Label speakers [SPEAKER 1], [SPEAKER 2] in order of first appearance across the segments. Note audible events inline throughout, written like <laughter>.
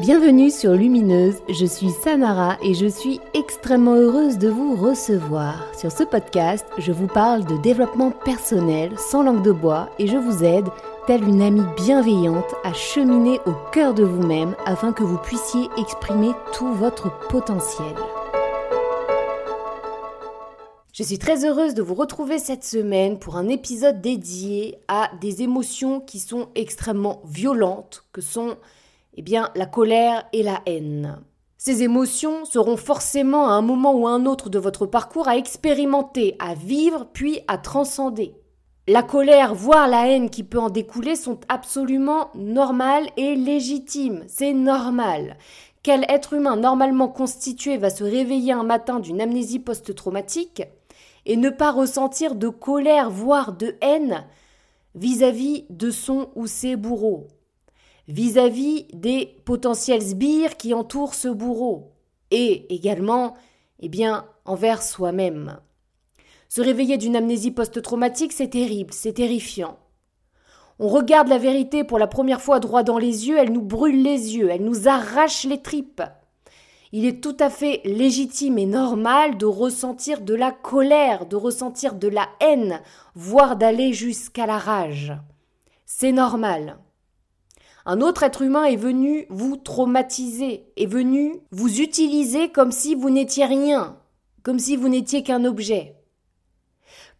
[SPEAKER 1] Bienvenue sur Lumineuse, je suis Sanara et je suis extrêmement heureuse de vous recevoir. Sur ce podcast, je vous parle de développement personnel sans langue de bois et je vous aide, telle une amie bienveillante, à cheminer au cœur de vous-même afin que vous puissiez exprimer tout votre potentiel. Je suis très heureuse de vous retrouver cette semaine pour un épisode dédié à des émotions qui sont extrêmement violentes, que sont eh bien, la colère et la haine. Ces émotions seront forcément à un moment ou à un autre de votre parcours à expérimenter, à vivre, puis à transcender. La colère, voire la haine qui peut en découler sont absolument normales et légitimes. C'est normal. Quel être humain normalement constitué va se réveiller un matin d'une amnésie post-traumatique et ne pas ressentir de colère, voire de haine vis-à-vis de son ou ses bourreaux? Vis-à-vis des potentiels sbires qui entourent ce bourreau, et également, eh bien, envers soi-même. Se réveiller d'une amnésie post-traumatique, c'est terrible, c'est terrifiant. On regarde la vérité pour la première fois droit dans les yeux, elle nous brûle les yeux, elle nous arrache les tripes. Il est tout à fait légitime et normal de ressentir de la colère, de ressentir de la haine, voire d'aller jusqu'à la rage. C'est normal. Un autre être humain est venu vous traumatiser, est venu vous utiliser comme si vous n'étiez rien, comme si vous n'étiez qu'un objet.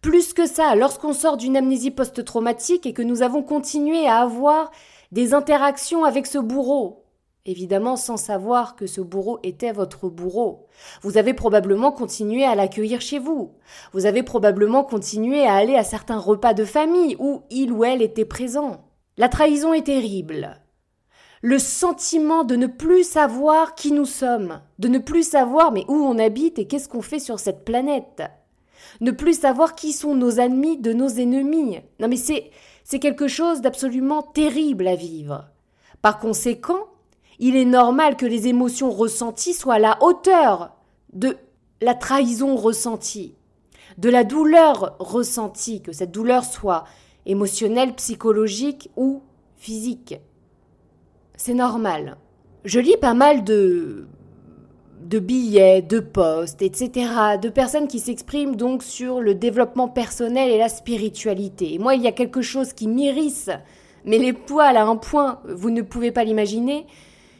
[SPEAKER 1] Plus que ça, lorsqu'on sort d'une amnésie post-traumatique et que nous avons continué à avoir des interactions avec ce bourreau, évidemment sans savoir que ce bourreau était votre bourreau. Vous avez probablement continué à l'accueillir chez vous. Vous avez probablement continué à aller à certains repas de famille où il ou elle était présent. La trahison est terrible. Le sentiment de ne plus savoir qui nous sommes, de ne plus savoir mais où on habite et qu'est-ce qu'on fait sur cette planète. Ne plus savoir qui sont nos ennemis de nos ennemis. Non mais c'est c'est quelque chose d'absolument terrible à vivre. Par conséquent, il est normal que les émotions ressenties soient à la hauteur de la trahison ressentie, de la douleur ressentie, que cette douleur soit émotionnelle, psychologique ou physique. C'est normal. Je lis pas mal de de billets, de posts, etc., de personnes qui s'expriment donc sur le développement personnel et la spiritualité. Et moi, il y a quelque chose qui m'irrisse, mais les poils à un point, vous ne pouvez pas l'imaginer,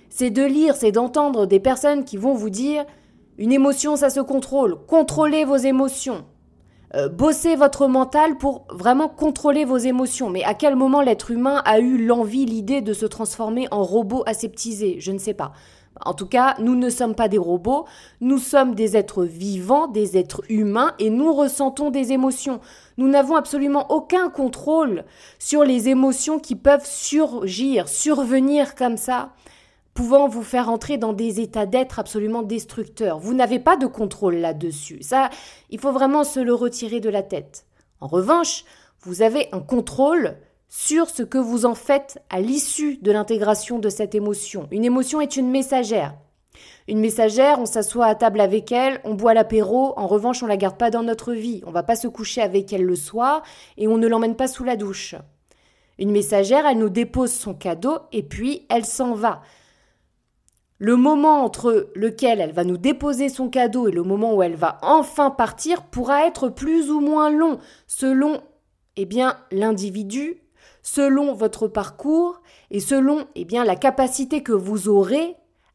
[SPEAKER 1] c'est de lire, c'est d'entendre des personnes qui vont vous dire une émotion, ça se contrôle, contrôlez vos émotions. Euh, bossez votre mental pour vraiment contrôler vos émotions. Mais à quel moment l'être humain a eu l'envie, l'idée de se transformer en robot aseptisé? Je ne sais pas. En tout cas, nous ne sommes pas des robots, nous sommes des êtres vivants, des êtres humains, et nous ressentons des émotions. Nous n'avons absolument aucun contrôle sur les émotions qui peuvent surgir, survenir comme ça pouvant vous faire entrer dans des états d'être absolument destructeurs. Vous n'avez pas de contrôle là-dessus. Ça, il faut vraiment se le retirer de la tête. En revanche, vous avez un contrôle sur ce que vous en faites à l'issue de l'intégration de cette émotion. Une émotion est une messagère. Une messagère, on s'assoit à table avec elle, on boit l'apéro, en revanche, on la garde pas dans notre vie. On va pas se coucher avec elle le soir et on ne l'emmène pas sous la douche. Une messagère, elle nous dépose son cadeau et puis elle s'en va. Le moment entre lequel elle va nous déposer son cadeau et le moment où elle va enfin partir pourra être plus ou moins long, selon eh bien l'individu, selon votre parcours et selon eh bien la capacité que vous aurez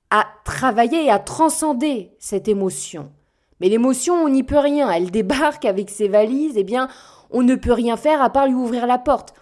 [SPEAKER 1] à travailler et à transcender cette émotion. Mais l'émotion, on n'y peut rien, elle débarque avec ses valises, eh bien on ne peut rien faire à part lui ouvrir la porte.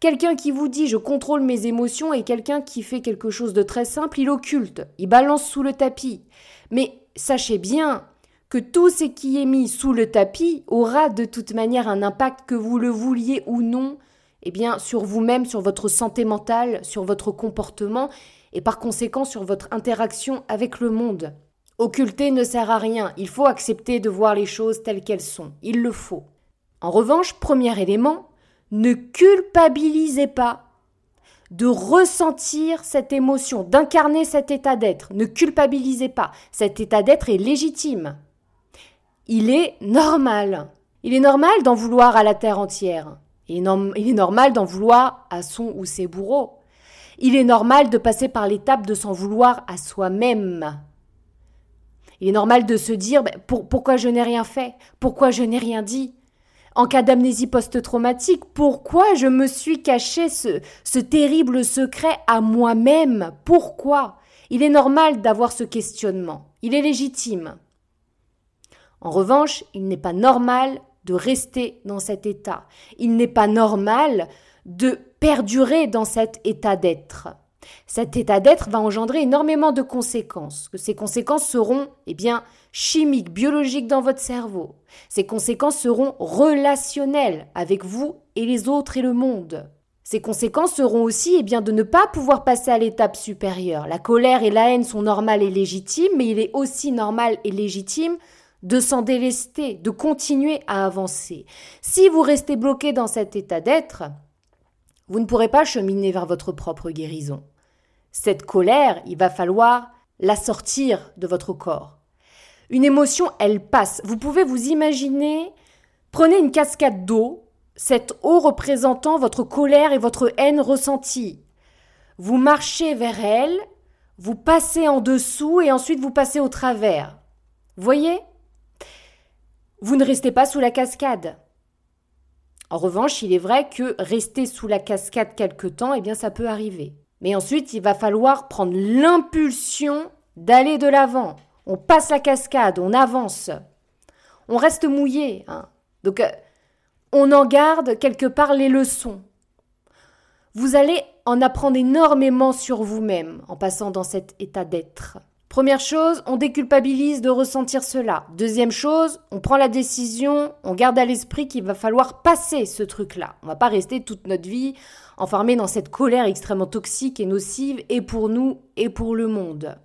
[SPEAKER 1] Quelqu'un qui vous dit je contrôle mes émotions et quelqu'un qui fait quelque chose de très simple, il occulte, il balance sous le tapis. Mais sachez bien que tout ce qui est mis sous le tapis aura de toute manière un impact que vous le vouliez ou non, eh bien sur vous-même, sur votre santé mentale, sur votre comportement et par conséquent sur votre interaction avec le monde. Occulter ne sert à rien, il faut accepter de voir les choses telles qu'elles sont, il le faut. En revanche, premier élément, ne culpabilisez pas de ressentir cette émotion, d'incarner cet état d'être. Ne culpabilisez pas. Cet état d'être est légitime. Il est normal. Il est normal d'en vouloir à la terre entière. Il est, normal d'en vouloir à son ou ses bourreaux. Il est normal de passer par l'étape de s'en vouloir à soi-même. Il est normal de se dire ben, pourquoi je n'ai rien fait, pourquoi je n'ai rien dit? En cas d'amnésie post-traumatique, pourquoi je me suis caché ce, ce terrible secret à moi-même? Pourquoi? Il est normal d'avoir ce questionnement. Il est légitime. En revanche, il n'est pas normal de rester dans cet état. Il n'est pas normal de perdurer dans cet état d'être. Cet état d'être va engendrer énormément de conséquences. Que ces conséquences seront, eh bien, chimiques, biologiques dans votre cerveau. Ces conséquences seront relationnelles avec vous et les autres et le monde. Ces conséquences seront aussi eh bien, de ne pas pouvoir passer à l'étape supérieure. La colère et la haine sont normales et légitimes, mais il est aussi normal et légitime de s'en délester, de continuer à avancer. Si vous restez bloqué dans cet état d'être, vous ne pourrez pas cheminer vers votre propre guérison. Cette colère, il va falloir la sortir de votre corps. Une émotion, elle passe. Vous pouvez vous imaginer, prenez une cascade d'eau, cette eau représentant votre colère et votre haine ressentie. Vous marchez vers elle, vous passez en dessous et ensuite vous passez au travers. Voyez? Vous ne restez pas sous la cascade. En revanche, il est vrai que rester sous la cascade quelque temps, eh bien ça peut arriver. Mais ensuite, il va falloir prendre l'impulsion d'aller de l'avant. On passe la cascade, on avance. On reste mouillé. Hein. Donc, euh, on en garde quelque part les leçons. Vous allez en apprendre énormément sur vous-même en passant dans cet état d'être. Première chose, on déculpabilise de ressentir cela. Deuxième chose, on prend la décision, on garde à l'esprit qu'il va falloir passer ce truc-là. On va pas rester toute notre vie enfermé dans cette colère extrêmement toxique et nocive et pour nous et pour le monde.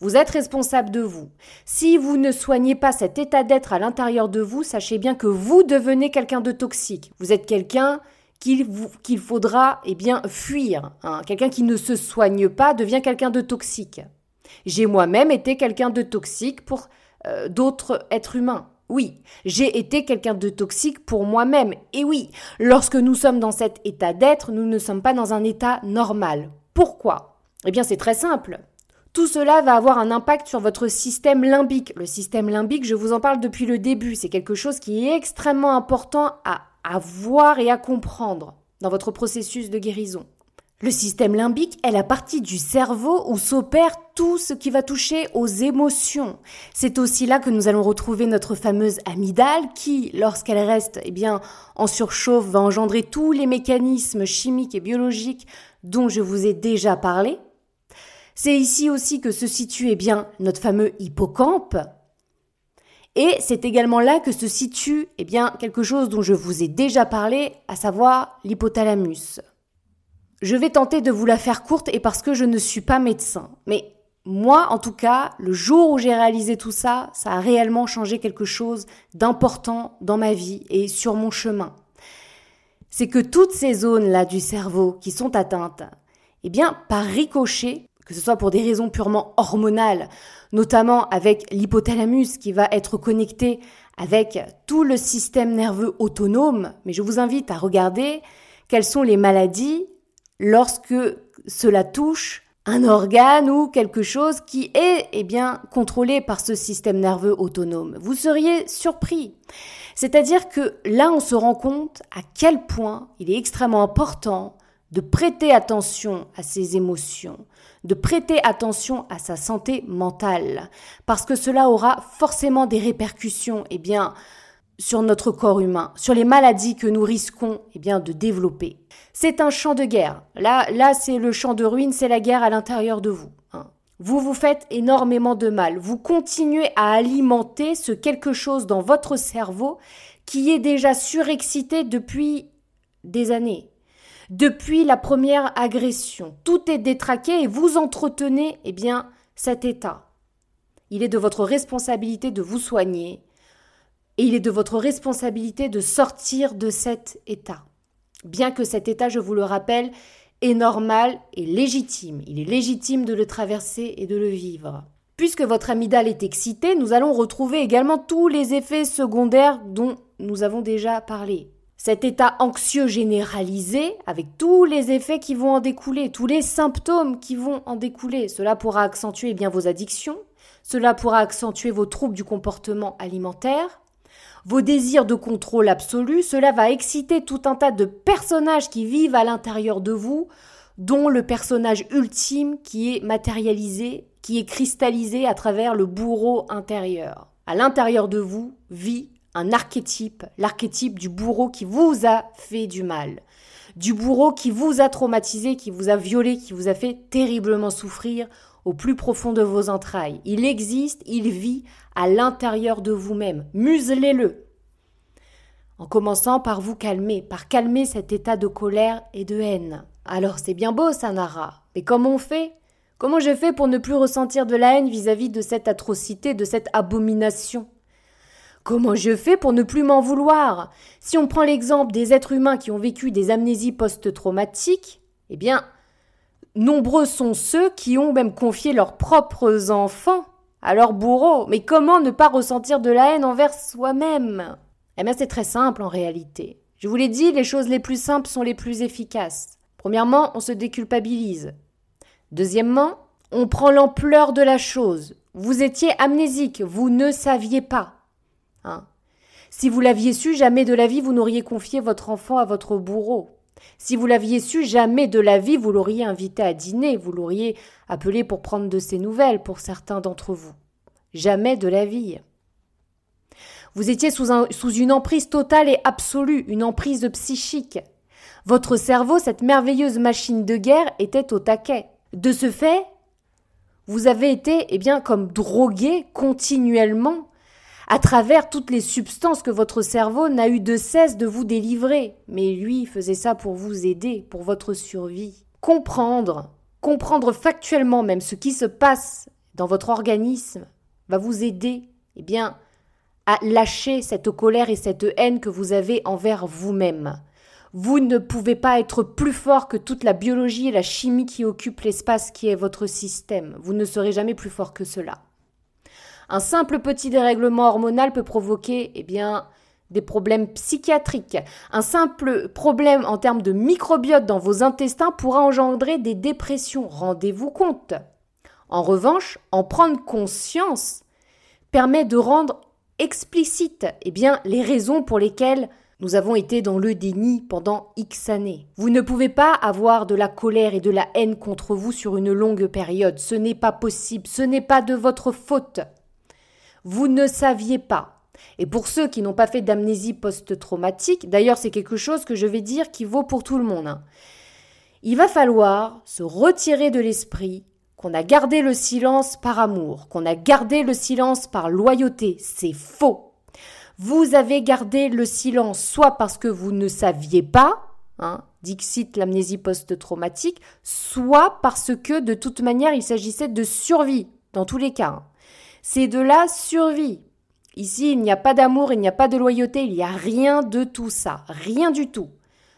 [SPEAKER 1] Vous êtes responsable de vous. Si vous ne soignez pas cet état d'être à l'intérieur de vous, sachez bien que vous devenez quelqu'un de toxique. Vous êtes quelqu'un qu'il faudra eh bien fuir. Hein. Quelqu'un qui ne se soigne pas devient quelqu'un de toxique. J'ai moi-même été quelqu'un de toxique pour euh, d'autres êtres humains. Oui, j'ai été quelqu'un de toxique pour moi-même. Et oui, lorsque nous sommes dans cet état d'être, nous ne sommes pas dans un état normal. Pourquoi? Eh bien, c'est très simple. Tout cela va avoir un impact sur votre système limbique. Le système limbique, je vous en parle depuis le début, c'est quelque chose qui est extrêmement important à, voir et à comprendre dans votre processus de guérison. Le système limbique est la partie du cerveau où s'opère tout ce qui va toucher aux émotions. C'est aussi là que nous allons retrouver notre fameuse amygdale qui, lorsqu'elle reste eh bien, en surchauffe, va engendrer tous les mécanismes chimiques et biologiques dont je vous ai déjà parlé. C'est ici aussi que se situe eh bien, notre fameux hippocampe. Et c'est également là que se situe eh bien, quelque chose dont je vous ai déjà parlé, à savoir l'hypothalamus. Je vais tenter de vous la faire courte et parce que je ne suis pas médecin. Mais moi, en tout cas, le jour où j'ai réalisé tout ça, ça a réellement changé quelque chose d'important dans ma vie et sur mon chemin. C'est que toutes ces zones-là du cerveau qui sont atteintes, eh bien, par ricochet, que ce soit pour des raisons purement hormonales, notamment avec l'hypothalamus qui va être connecté avec tout le système nerveux autonome, mais je vous invite à regarder quelles sont les maladies lorsque cela touche un organe ou quelque chose qui est eh bien contrôlé par ce système nerveux autonome. Vous seriez surpris. C'est-à-dire que là on se rend compte à quel point il est extrêmement important de prêter attention à ses émotions, de prêter attention à sa santé mentale parce que cela aura forcément des répercussions eh bien sur notre corps humain, sur les maladies que nous risquons eh bien, de développer. C'est un champ de guerre. Là, là c'est le champ de ruine, c'est la guerre à l'intérieur de vous. Hein. Vous vous faites énormément de mal. Vous continuez à alimenter ce quelque chose dans votre cerveau qui est déjà surexcité depuis des années. Depuis la première agression. Tout est détraqué et vous entretenez eh bien, cet état. Il est de votre responsabilité de vous soigner, et il est de votre responsabilité de sortir de cet état. Bien que cet état, je vous le rappelle, est normal et légitime. Il est légitime de le traverser et de le vivre. Puisque votre amygdale est excitée, nous allons retrouver également tous les effets secondaires dont nous avons déjà parlé. cet état anxieux généralisé, avec tous les effets qui vont en découler, tous les symptômes qui vont en découler, cela pourra accentuer bien vos addictions, cela pourra accentuer vos troubles du comportement alimentaire, vos désirs de contrôle absolu, cela va exciter tout un tas de personnages qui vivent à l'intérieur de vous, dont le personnage ultime qui est matérialisé, qui est cristallisé à travers le bourreau intérieur. À l'intérieur de vous vit un archétype, l'archétype du bourreau qui vous a fait du mal, du bourreau qui vous a traumatisé, qui vous a violé, qui vous a fait terriblement souffrir au plus profond de vos entrailles. Il existe, il vit à l'intérieur de vous-même. Muselez-le. En commençant par vous calmer, par calmer cet état de colère et de haine. Alors c'est bien beau, Sanara, mais comment on fait? Comment je fais pour ne plus ressentir de la haine vis-à-vis -vis de cette atrocité, de cette abomination? Comment je fais pour ne plus m'en vouloir? Si on prend l'exemple des êtres humains qui ont vécu des amnésies post-traumatiques, eh bien, nombreux sont ceux qui ont même confié leurs propres enfants à leurs bourreaux. Mais comment ne pas ressentir de la haine envers soi-même? Eh bien, c'est très simple en réalité. Je vous l'ai dit, les choses les plus simples sont les plus efficaces. Premièrement, on se déculpabilise. Deuxièmement, on prend l'ampleur de la chose. Vous étiez amnésique, vous ne saviez pas. Hein si vous l'aviez su, jamais de la vie vous n'auriez confié votre enfant à votre bourreau. Si vous l'aviez su, jamais de la vie vous l'auriez invité à dîner, vous l'auriez appelé pour prendre de ses nouvelles pour certains d'entre vous. Jamais de la vie. Vous étiez sous, une emprise totale et absolue, une emprise psychique. Votre cerveau, cette merveilleuse machine de guerre, était au taquet. De ce fait, vous avez été, eh bien, comme drogué continuellement à travers toutes les substances que votre cerveau n'a eu de cesse de vous délivrer. Mais lui faisait ça pour vous aider, pour votre survie. Comprendre, comprendre factuellement même ce qui se passe dans votre organisme va vous aider, eh bien, à lâcher cette colère et cette haine que vous avez envers vous-même. Vous ne pouvez pas être plus fort que toute la biologie et la chimie qui occupent l'espace qui est votre système. Vous ne serez jamais plus fort que cela. Un simple petit dérèglement hormonal peut provoquer, eh des problèmes psychiatriques. Un simple problème en termes de microbiote dans vos intestins pourra engendrer des dépressions. Rendez-vous compte. En revanche, en prendre conscience permet de rendre explicite eh les raisons pour lesquelles nous avons été dans le déni pendant X années. Vous ne pouvez pas avoir de la colère et de la haine contre vous sur une longue période. Ce n'est pas possible. Ce n'est pas de votre faute. Vous ne saviez pas. Et pour ceux qui n'ont pas fait d'amnésie post-traumatique, d'ailleurs c'est quelque chose que je vais dire qui vaut pour tout le monde, hein. il va falloir se retirer de l'esprit qu'on a gardé le silence par amour, qu'on a gardé le silence par loyauté. C'est faux. Vous avez gardé le silence soit parce que vous ne saviez pas, hein, dixit l'amnésie post-traumatique, soit parce que de toute manière il s'agissait de survie, dans tous les cas. Hein. C'est de la survie. Ici, il n'y a pas d'amour, il n'y a pas de loyauté, il n'y a rien de tout ça, rien du tout.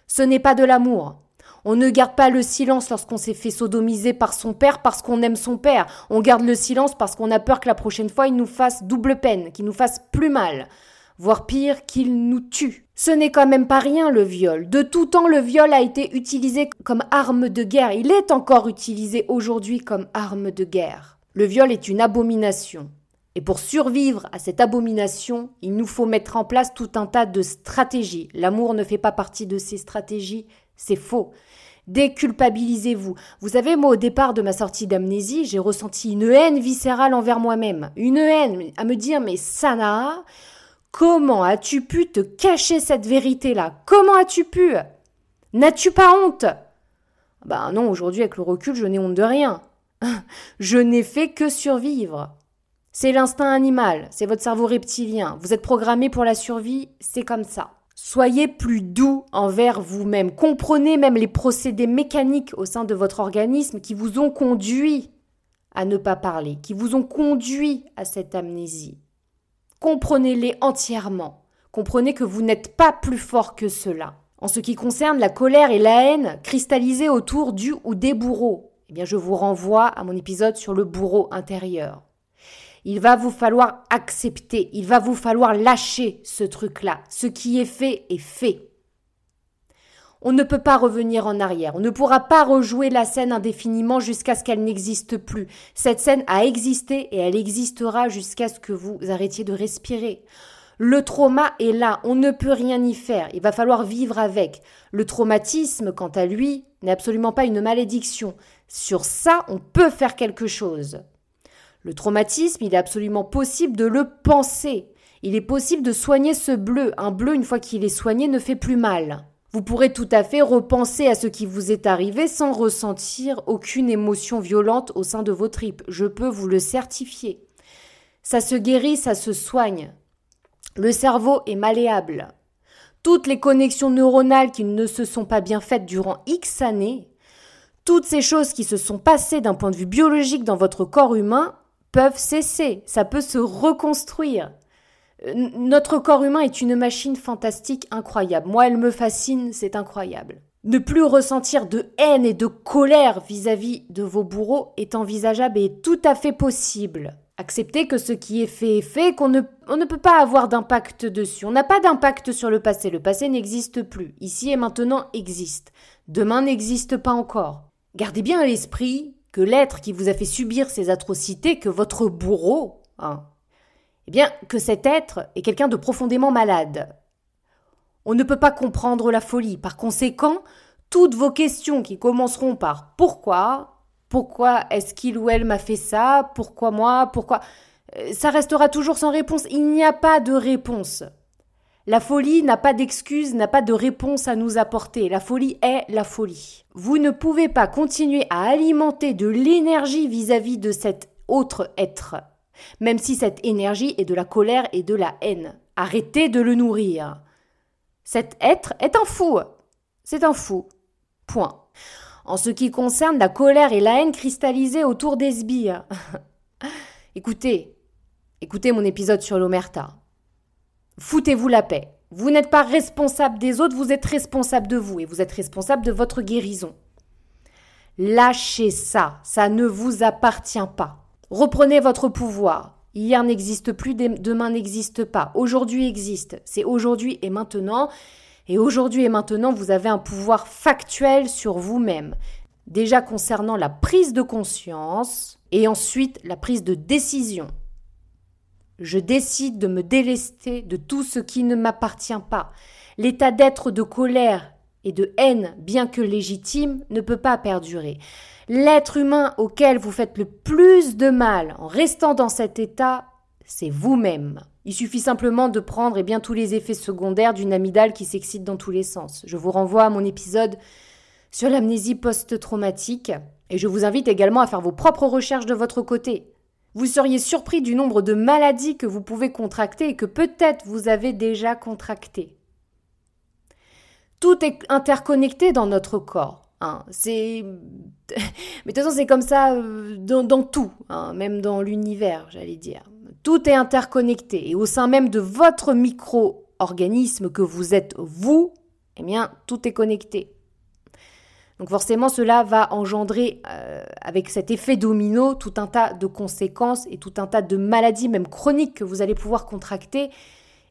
[SPEAKER 1] Ce n'est pas de l'amour. On ne garde pas le silence lorsqu'on s'est fait sodomiser par son père parce qu'on aime son père. On garde le silence parce qu'on a peur que la prochaine fois il nous fasse double peine, qu'il nous fasse plus mal, voire pire, qu'il nous tue. Ce n'est quand même pas rien le viol. De tout temps, le viol a été utilisé comme arme de guerre. Il est encore utilisé aujourd'hui comme arme de guerre. Le viol est une abomination. Et pour survivre à cette abomination, il nous faut mettre en place tout un tas de stratégies. L'amour ne fait pas partie de ces stratégies, c'est faux. Déculpabilisez-vous. Vous savez, moi, au départ de ma sortie d'amnésie, j'ai ressenti une haine viscérale envers moi-même. Une haine à me dire, mais Sana, comment as-tu pu te cacher cette vérité-là? Comment as-tu pu? N'as-tu pas honte? Ben non, aujourd'hui, avec le recul, je n'ai honte de rien. <laughs> Je n'ai fait que survivre. C'est l'instinct animal, c'est votre cerveau reptilien. Vous êtes programmé pour la survie, c'est comme ça. Soyez plus doux envers vous-même. Comprenez même les procédés mécaniques au sein de votre organisme qui vous ont conduit à ne pas parler, qui vous ont conduit à cette amnésie. Comprenez-les entièrement. Comprenez que vous n'êtes pas plus fort que cela. En ce qui concerne la colère et la haine cristallisées autour du ou des bourreaux, eh bien, je vous renvoie à mon épisode sur le bourreau intérieur. Il va vous falloir accepter, il va vous falloir lâcher ce truc-là. Ce qui est fait est fait. On ne peut pas revenir en arrière. On ne pourra pas rejouer la scène indéfiniment jusqu'à ce qu'elle n'existe plus. Cette scène a existé et elle existera jusqu'à ce que vous arrêtiez de respirer. Le trauma est là, on ne peut rien y faire, il va falloir vivre avec. Le traumatisme, quant à lui, n'est absolument pas une malédiction. Sur ça, on peut faire quelque chose. Le traumatisme, il est absolument possible de le penser. Il est possible de soigner ce bleu. Un bleu, une fois qu'il est soigné, ne fait plus mal. Vous pourrez tout à fait repenser à ce qui vous est arrivé sans ressentir aucune émotion violente au sein de vos tripes. Je peux vous le certifier. Ça se guérit, ça se soigne. Le cerveau est malléable. Toutes les connexions neuronales qui ne se sont pas bien faites durant X années, toutes ces choses qui se sont passées d'un point de vue biologique dans votre corps humain peuvent cesser, ça peut se reconstruire. Euh, notre corps humain est une machine fantastique, incroyable. Moi, elle me fascine, c'est incroyable. Ne plus ressentir de haine et de colère vis-à-vis de vos bourreaux est envisageable et tout à fait possible. Accepter que ce qui est fait est fait, qu'on ne, peut pas avoir d'impact dessus. On n'a pas d'impact sur le passé. Le passé n'existe plus. Ici et maintenant existe. Demain n'existe pas encore. Gardez bien à l'esprit que l'être qui vous a fait subir ces atrocités, que votre bourreau, hein, eh bien, que cet être est quelqu'un de profondément malade. On ne peut pas comprendre la folie. Par conséquent, toutes vos questions qui commenceront par pourquoi, pourquoi est-ce qu'il ou elle m'a fait ça, pourquoi moi, pourquoi, euh, ça restera toujours sans réponse. Il n'y a pas de réponse. La folie n'a pas d'excuse, n'a pas de réponse à nous apporter. La folie est la folie. Vous ne pouvez pas continuer à alimenter de l'énergie vis-à-vis de cet autre être même si cette énergie est de la colère et de la haine. Arrêtez de le nourrir. Cet être est un fou. C'est un fou. Point. En ce qui concerne la colère et la haine cristallisées autour des sbires. <laughs> écoutez, écoutez mon épisode sur l'omerta. Foutez-vous la paix. Vous n'êtes pas responsable des autres, vous êtes responsable de vous et vous êtes responsable de votre guérison. Lâchez ça, ça ne vous appartient pas. Reprenez votre pouvoir. Hier n'existe plus, demain n'existe pas. Aujourd'hui existe. C'est aujourd'hui et maintenant. Et aujourd'hui et maintenant, vous avez un pouvoir factuel sur vous-même. Déjà concernant la prise de conscience et ensuite la prise de décision. Je décide de me délester de tout ce qui ne m'appartient pas. L'état d'être de colère et de haine, bien que légitime, ne peut pas perdurer. L'être humain auquel vous faites le plus de mal en restant dans cet état, c'est vous-même. Il suffit simplement de prendre eh bien, tous les effets secondaires d'une amygdale qui s'excite dans tous les sens. Je vous renvoie à mon épisode sur l'amnésie post-traumatique et je vous invite également à faire vos propres recherches de votre côté. Vous seriez surpris du nombre de maladies que vous pouvez contracter et que peut-être vous avez déjà contractées. Tout est interconnecté dans notre corps. Hein. C'est, <laughs> mais de toute façon, c'est comme ça euh, dans, tout, hein, même dans l'univers, j'allais dire. Tout est interconnecté et au sein même de votre micro-organisme que vous êtes vous, eh bien, tout est connecté. Donc forcément, cela va engendrer, euh, avec cet effet domino, tout un tas de conséquences et tout un tas de maladies, même chroniques, que vous allez pouvoir contracter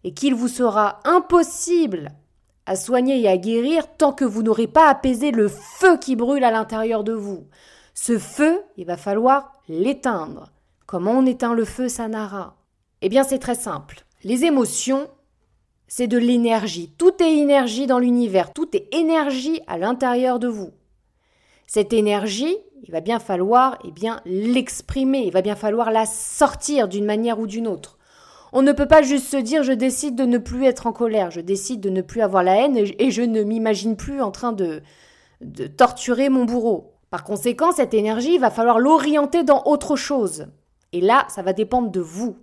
[SPEAKER 1] et qu'il vous sera impossible à soigner et à guérir tant que vous n'aurez pas apaisé le feu qui brûle à l'intérieur de vous. Ce feu, il va falloir l'éteindre. Comment on éteint le feu, Sanara? Eh bien, c'est très simple. Les émotions, c'est de l'énergie. Tout est énergie dans l'univers. Tout est énergie à l'intérieur de vous. Cette énergie, il va bien falloir eh bien l'exprimer, il va bien falloir la sortir d'une manière ou d'une autre. On ne peut pas juste se dire je décide de ne plus être en colère, je décide de ne plus avoir la haine et je ne m'imagine plus en train de, de torturer mon bourreau. Par conséquent, cette énergie, il va falloir l'orienter dans autre chose. Et là, ça va dépendre de vous.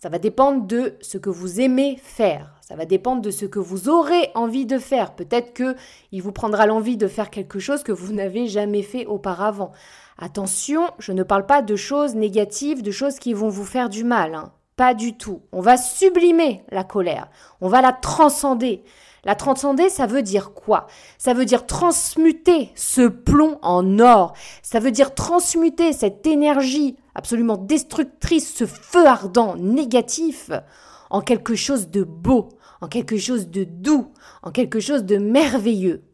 [SPEAKER 1] Ça va dépendre de ce que vous aimez faire. Ça va dépendre de ce que vous aurez envie de faire. Peut-être que il vous prendra l'envie de faire quelque chose que vous n'avez jamais fait auparavant. Attention, je ne parle pas de choses négatives, de choses qui vont vous faire du mal. Hein. Pas du tout. On va sublimer la colère. On va la transcender. La transcender, ça veut dire quoi? Ça veut dire transmuter ce plomb en or. Ça veut dire transmuter cette énergie absolument destructrice, ce feu ardent négatif, en quelque chose de beau, en quelque chose de doux, en quelque chose de merveilleux.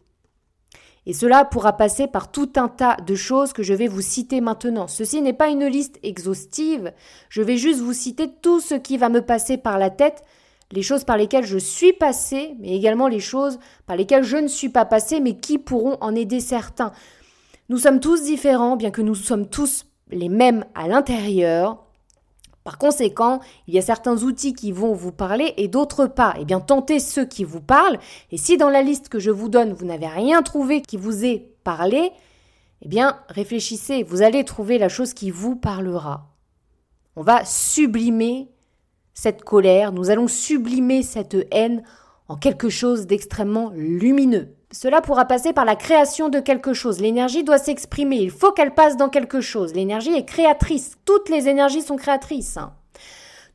[SPEAKER 1] Et cela pourra passer par tout un tas de choses que je vais vous citer maintenant. Ceci n'est pas une liste exhaustive, je vais juste vous citer tout ce qui va me passer par la tête, les choses par lesquelles je suis passé, mais également les choses par lesquelles je ne suis pas passé, mais qui pourront en aider certains. Nous sommes tous différents, bien que nous sommes tous les mêmes à l'intérieur. Par conséquent, il y a certains outils qui vont vous parler et d'autres pas. Eh bien, tentez ceux qui vous parlent. Et si dans la liste que je vous donne, vous n'avez rien trouvé qui vous ait parlé, eh bien, réfléchissez. Vous allez trouver la chose qui vous parlera. On va sublimer cette colère, nous allons sublimer cette haine en quelque chose d'extrêmement lumineux. Cela pourra passer par la création de quelque chose. L'énergie doit s'exprimer, il faut qu'elle passe dans quelque chose. L'énergie est créatrice, toutes les énergies sont créatrices. Hein.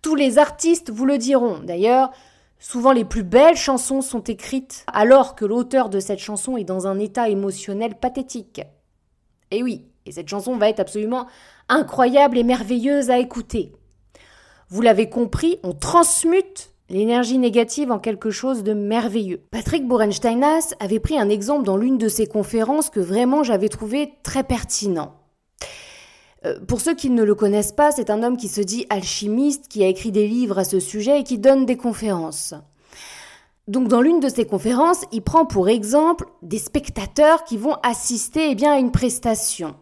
[SPEAKER 1] Tous les artistes vous le diront. D'ailleurs, souvent les plus belles chansons sont écrites alors que l'auteur de cette chanson est dans un état émotionnel pathétique. Et oui, et cette chanson va être absolument incroyable et merveilleuse à écouter. Vous l'avez compris, on transmute l'énergie négative en quelque chose de merveilleux. Patrick Borensteinas avait pris un exemple dans l'une de ses conférences que vraiment j'avais trouvé très pertinent. Euh, pour ceux qui ne le connaissent pas, c'est un homme qui se dit alchimiste, qui a écrit des livres à ce sujet et qui donne des conférences. Donc dans l'une de ses conférences, il prend pour exemple des spectateurs qui vont assister eh à une prestation.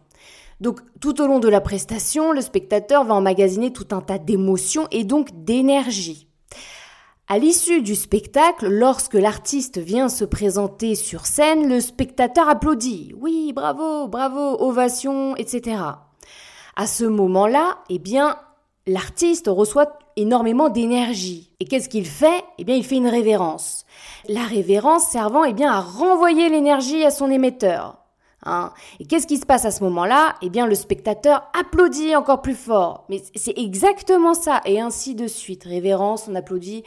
[SPEAKER 1] Donc tout au long de la prestation, le spectateur va emmagasiner tout un tas d'émotions et donc d'énergie. À l'issue du spectacle, lorsque l'artiste vient se présenter sur scène, le spectateur applaudit. Oui, bravo, bravo, ovation, etc. À ce moment-là, eh bien, l'artiste reçoit énormément d'énergie. Et qu'est-ce qu'il fait? Eh bien, il fait une révérence. La révérence servant eh bien, à renvoyer l'énergie à son émetteur. Hein? Et qu'est-ce qui se passe à ce moment-là? Eh bien, le spectateur applaudit encore plus fort. Mais c'est exactement ça. Et ainsi de suite. Révérence, on applaudit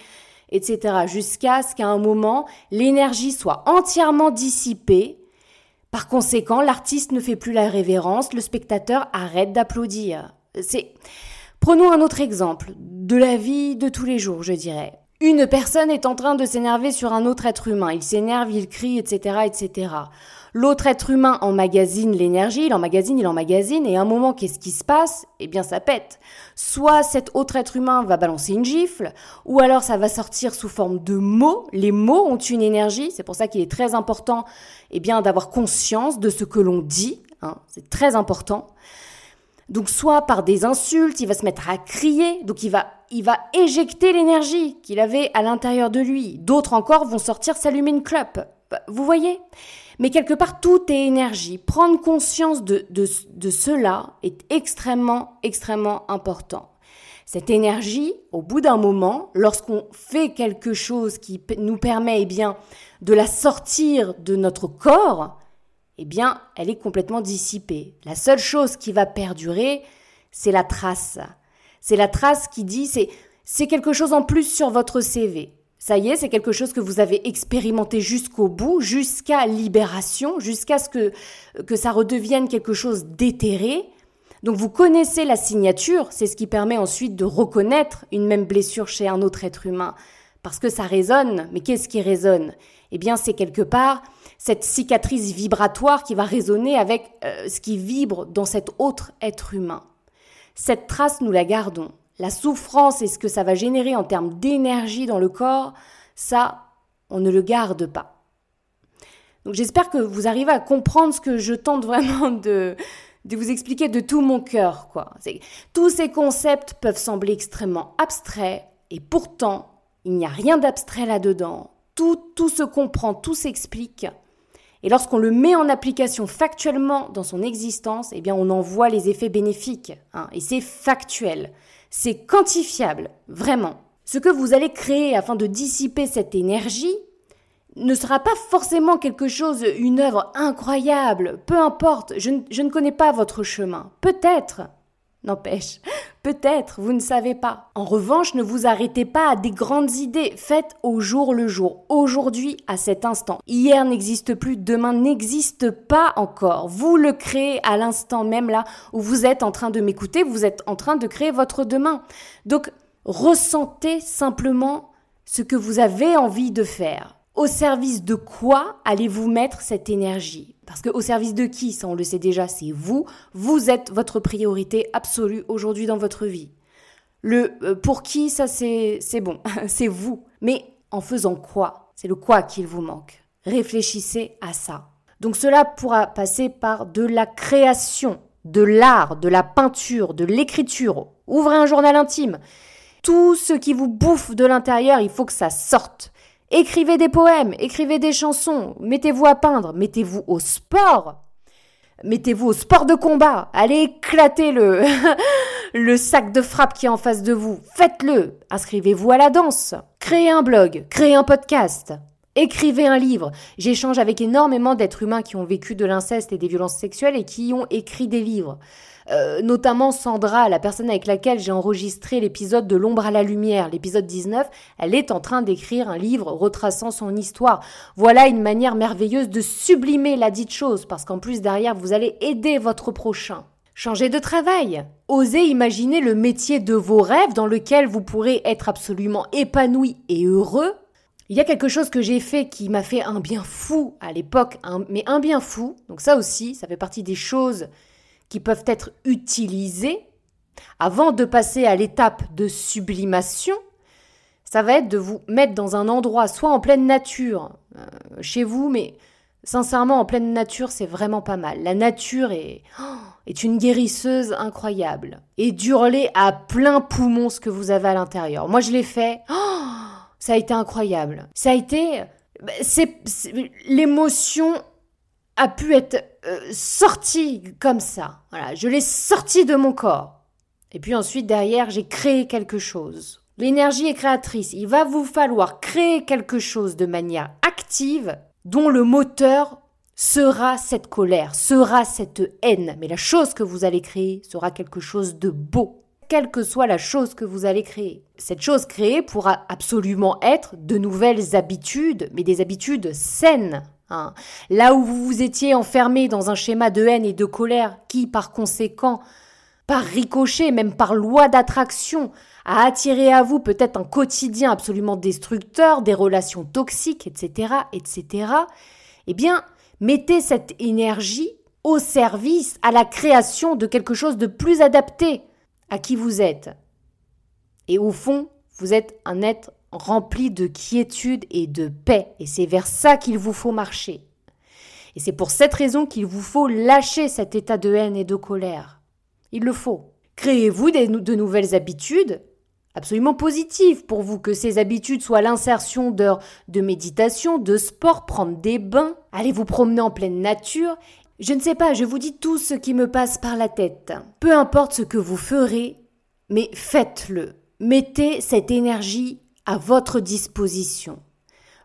[SPEAKER 1] etc. Jusqu'à ce qu'à un moment, l'énergie soit entièrement dissipée. Par conséquent, l'artiste ne fait plus la révérence, le spectateur arrête d'applaudir. C'est, prenons un autre exemple, de la vie de tous les jours, je dirais. Une personne est en train de s'énerver sur un autre être humain. Il s'énerve, il crie, etc., etc. L'autre être humain emmagasine l'énergie, il emmagasine, il emmagasine, et à un moment, qu'est-ce qui se passe? Eh bien, ça pète. Soit cet autre être humain va balancer une gifle, ou alors ça va sortir sous forme de mots. Les mots ont une énergie, c'est pour ça qu'il est très important eh bien, d'avoir conscience de ce que l'on dit, hein. c'est très important. Donc soit par des insultes, il va se mettre à crier, donc il va, il va éjecter l'énergie qu'il avait à l'intérieur de lui. D'autres encore vont sortir s'allumer une clope. Vous voyez? Mais quelque part, tout est énergie. Prendre conscience de, de, cela est extrêmement, extrêmement important. Cette énergie, au bout d'un moment, lorsqu'on fait quelque chose qui nous permet eh bien, de la sortir de notre corps, eh bien, elle est complètement dissipée. La seule chose qui va perdurer, c'est la trace. C'est la trace qui dit, c'est, c'est quelque chose en plus sur votre CV. Ça y est, c'est quelque chose que vous avez expérimenté jusqu'au bout, jusqu'à libération, jusqu'à ce que, que ça redevienne quelque chose d'éthéré. Donc vous connaissez la signature, c'est ce qui permet ensuite de reconnaître une même blessure chez un autre être humain. Parce que ça résonne, mais qu'est-ce qui résonne? Eh bien c'est quelque part cette cicatrice vibratoire qui va résonner avec euh, ce qui vibre dans cet autre être humain. Cette trace, nous la gardons la souffrance et ce que ça va générer en termes d'énergie dans le corps, ça, on ne le garde pas. Donc j'espère que vous arrivez à comprendre ce que je tente vraiment de, vous expliquer de tout mon cœur. Quoi. Tous ces concepts peuvent sembler extrêmement abstraits, et pourtant, il n'y a rien d'abstrait là-dedans. Tout, tout se comprend, tout s'explique. Et lorsqu'on le met en application factuellement dans son existence, eh bien, on en voit les effets bénéfiques. Hein, et c'est factuel. C'est quantifiable, vraiment. Ce que vous allez créer afin de dissiper cette énergie ne sera pas forcément quelque chose, une œuvre incroyable. Peu importe, je, ne connais pas votre chemin. Peut-être. N'empêche, peut-être, vous ne savez pas. En revanche, ne vous arrêtez pas à des grandes idées. Faites au jour le jour, aujourd'hui, à cet instant. Hier n'existe plus, demain n'existe pas encore. Vous le créez à l'instant même là où vous êtes en train de m'écouter, vous êtes en train de créer votre demain. Donc, ressentez simplement ce que vous avez envie de faire. Au service de quoi allez-vous mettre cette énergie? Parce que au service de qui, ça on le sait déjà, c'est vous. Vous êtes votre priorité absolue aujourd'hui dans votre vie. Le euh, pour qui, ça c'est bon, <laughs> c'est vous. Mais en faisant quoi? C'est le quoi qu'il vous manque. Réfléchissez à ça. Donc cela pourra passer par de la création, de l'art, de la peinture, de l'écriture. Ouvrez un journal intime. Tout ce qui vous bouffe de l'intérieur, il faut que ça sorte. Écrivez des poèmes, écrivez des chansons, mettez-vous à peindre, mettez-vous au sport. Mettez-vous au sport de combat. Allez éclater <laughs> le, sac de frappe qui est en face de vous. Faites-le. Inscrivez-vous à la danse. Créez un blog. Créez un podcast. Écrivez un livre. J'échange avec énormément d'êtres humains qui ont vécu de l'inceste et des violences sexuelles et qui ont écrit des livres. Euh, notamment Sandra, la personne avec laquelle j'ai enregistré l'épisode de l'ombre à la lumière, l'épisode 19, elle est en train d'écrire un livre retraçant son histoire. Voilà une manière merveilleuse de sublimer la dite chose, parce qu'en plus derrière, vous allez aider votre prochain. Changez de travail. Osez imaginer le métier de vos rêves dans lequel vous pourrez être absolument épanoui et heureux. Il y a quelque chose que j'ai fait qui m'a fait un bien fou à l'époque, mais un bien fou. Donc ça aussi, ça fait partie des choses qui peuvent être utilisés avant de passer à l'étape de sublimation, ça va être de vous mettre dans un endroit, soit en pleine nature, euh, chez vous, mais sincèrement, en pleine nature, c'est vraiment pas mal. La nature est, oh, est une guérisseuse incroyable. Et d'hurler à plein poumon ce que vous avez à l'intérieur. Moi, je l'ai fait. Oh, ça a été incroyable. Ça a été. Bah, c'est l'émotion a pu être euh, sorti comme ça. Voilà, je l'ai sorti de mon corps. Et puis ensuite, derrière, j'ai créé quelque chose. L'énergie est créatrice. Il va vous falloir créer quelque chose de manière active dont le moteur sera cette colère, sera cette haine. Mais la chose que vous allez créer sera quelque chose de beau, quelle que soit la chose que vous allez créer. Cette chose créée pourra absolument être de nouvelles habitudes, mais des habitudes saines. Hein. Là où vous vous étiez enfermé dans un schéma de haine et de colère qui, par conséquent, par ricochet, même par loi d'attraction, a attiré à vous peut-être un quotidien absolument destructeur, des relations toxiques, etc., etc., eh bien, mettez cette énergie au service, à la création de quelque chose de plus adapté à qui vous êtes. Et au fond, vous êtes un être rempli de quiétude et de paix. Et c'est vers ça qu'il vous faut marcher. Et c'est pour cette raison qu'il vous faut lâcher cet état de haine et de colère. Il le faut. Créez-vous de nouvelles habitudes? Absolument positives pour vous, que ces habitudes soient l'insertion d'heures de méditation, de sport, prendre des bains, aller vous promener en pleine nature. Je ne sais pas, je vous dis tout ce qui me passe par la tête. Peu importe ce que vous ferez, mais faites-le. Mettez cette énergie à votre disposition.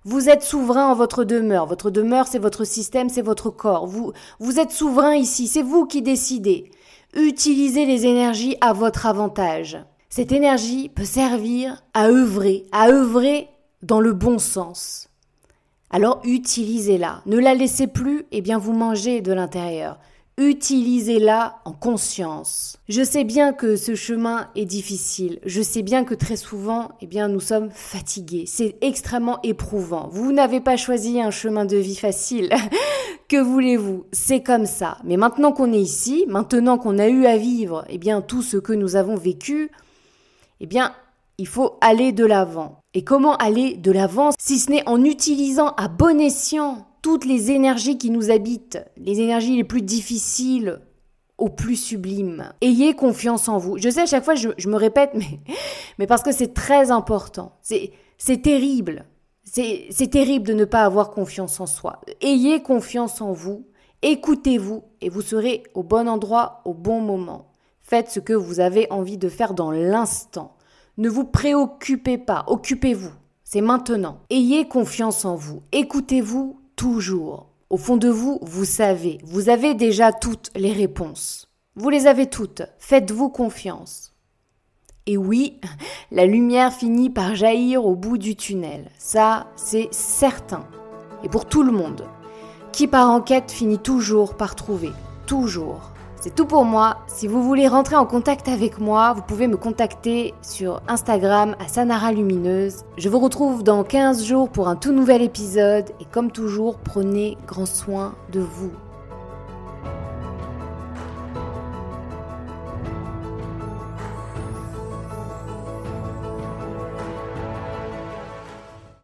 [SPEAKER 1] Vous êtes souverain en votre demeure. Votre demeure, c'est votre système, c'est votre corps. Vous, vous êtes souverain ici, c'est vous qui décidez. Utilisez les énergies à votre avantage. Cette énergie peut servir à œuvrer, à œuvrer dans le bon sens. Alors utilisez-la. Ne la laissez plus, et eh bien vous mangez de l'intérieur. Utilisez-la en conscience. Je sais bien que ce chemin est difficile. Je sais bien que très souvent, eh bien, nous sommes fatigués. C'est extrêmement éprouvant. Vous n'avez pas choisi un chemin de vie facile. <laughs> que voulez-vous? C'est comme ça. Mais maintenant qu'on est ici, maintenant qu'on a eu à vivre, eh bien, tout ce que nous avons vécu, eh bien, il faut aller de l'avant. Et comment aller de l'avant si ce n'est en utilisant à bon escient toutes les énergies qui nous habitent, les énergies les plus difficiles au plus sublime. Ayez confiance en vous. Je sais, à chaque fois, je, me répète, mais, <laughs> mais parce que c'est très important. C'est, terrible. C'est terrible de ne pas avoir confiance en soi. Ayez confiance en vous. Écoutez-vous et vous serez au bon endroit au bon moment. Faites ce que vous avez envie de faire dans l'instant. Ne vous préoccupez pas, occupez-vous. C'est maintenant. Ayez confiance en vous. Écoutez-vous toujours. Au fond de vous, vous savez, vous avez déjà toutes les réponses. Vous les avez toutes. Faites-vous confiance. Et oui, la lumière finit par jaillir au bout du tunnel. Ça, c'est certain. Et pour tout le monde. Qui par enquête finit toujours par trouver. Toujours. C'est tout pour moi. Si vous voulez rentrer en contact avec moi, vous pouvez me contacter sur Instagram à Sanara Lumineuse. Je vous retrouve dans 15 jours pour un tout nouvel épisode et comme toujours, prenez grand soin de vous.